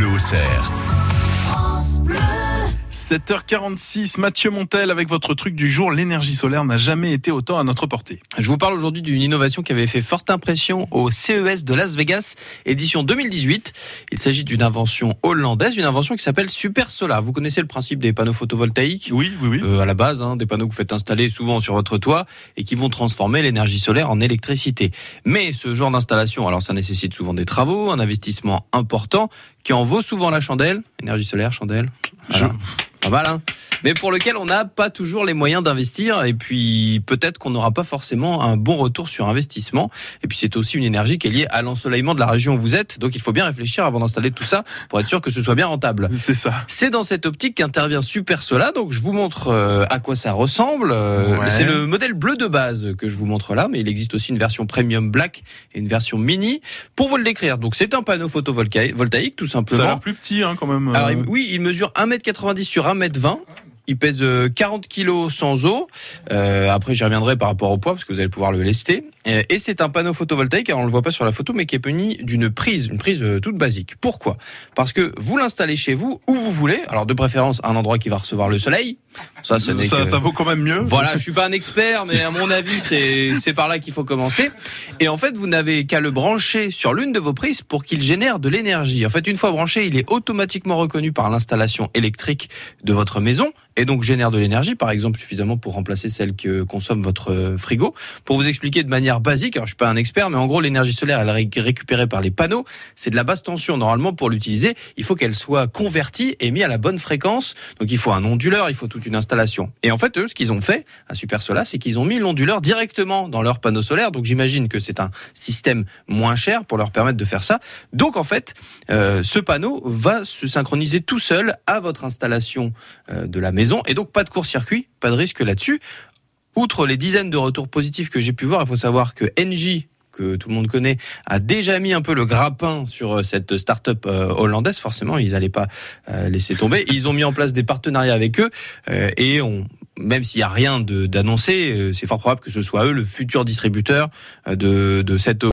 Bleu au cerf. 7h46, Mathieu Montel avec votre truc du jour. L'énergie solaire n'a jamais été autant à notre portée. Je vous parle aujourd'hui d'une innovation qui avait fait forte impression au CES de Las Vegas, édition 2018. Il s'agit d'une invention hollandaise, une invention qui s'appelle Super Solar. Vous connaissez le principe des panneaux photovoltaïques? Oui, oui, oui. Euh, à la base, hein, des panneaux que vous faites installer souvent sur votre toit et qui vont transformer l'énergie solaire en électricité. Mais ce genre d'installation, alors ça nécessite souvent des travaux, un investissement important qui en vaut souvent la chandelle. Énergie solaire, chandelle. Voilà. Pas mal, hein mais pour lequel on n'a pas toujours les moyens d'investir et puis peut-être qu'on n'aura pas forcément un bon retour sur investissement et puis c'est aussi une énergie qui est liée à l'ensoleillement de la région où vous êtes donc il faut bien réfléchir avant d'installer tout ça pour être sûr que ce soit bien rentable. C'est ça. C'est dans cette optique qu'intervient Super Sola donc je vous montre euh, à quoi ça ressemble. Euh, Ouais. C'est le modèle bleu de base que je vous montre là mais il existe aussi une version premium black et une version mini. Pour vous le décrire donc c'est un panneau photovoltaïque voltaïque, tout Ça a simplement. l'air plus petit hein, quand même. Alors euh. il- oui, il mesure 1m90 sur 1m20. Il pèse euh, 40 kilos sans eau. Euh, après, j'y reviendrai par rapport au poids parce que vous allez pouvoir le lester. Euh, Et c'est un panneau photovoltaïque. Alors, on le voit pas sur la photo, mais qui est muni d'une prise, une prise euh, toute basique. Pourquoi? Parce que vous l'installez chez vous où vous voulez. Alors, de préférence, un endroit qui va recevoir le soleil. Ça, ça, que- ça vaut quand même mieux. voilà, je suis pas un expert, mais à mon avis, c'est par là qu'il faut commencer. Et en fait, vous n'avez qu'à le brancher sur l'une de vos prises pour qu'il génère de l'énergie. En fait, une fois branché, il est automatiquement reconnu par l'installation électrique de votre maison et donc génère de l'énergie, par exemple suffisamment pour remplacer celle que consomme votre euh, frigo. Pour vous expliquer de manière basique, alors je suis pas un expert, mais en gros, l'énergie solaire, elle est ré- récupérée par les panneaux. C'est de la basse tension. Normalement, pour l'utiliser, il faut qu'elle soit convertie et mise à la bonne fréquence. Donc, il faut un onduleur, il faut toute une installation. Et en fait, eux, ce qu'ils ont fait à Super Solar, c'est qu'ils ont mis l'onduleur directement dans leur panneau solaire. Donc, j'imagine que c'est un système moins cher pour leur permettre de faire ça. Donc, en fait, euh, ce panneau va se synchroniser tout seul à votre installation euh, de la maison. Et donc, pas de court-circuit, pas de risque là-dessus. Outre les dizaines de retours positifs que j'ai pu voir, il faut savoir que NJ, que tout le monde connaît, a déjà mis un peu le grappin sur euh, cette start-up euh, hollandaise. Forcément, ils n'allaient pas euh, laisser tomber. Ils ont mis en place des partenariats avec eux et même s'il n'y a rien d'annoncé, c'est fort probable que ce soit eux le futur distributeur de, de cette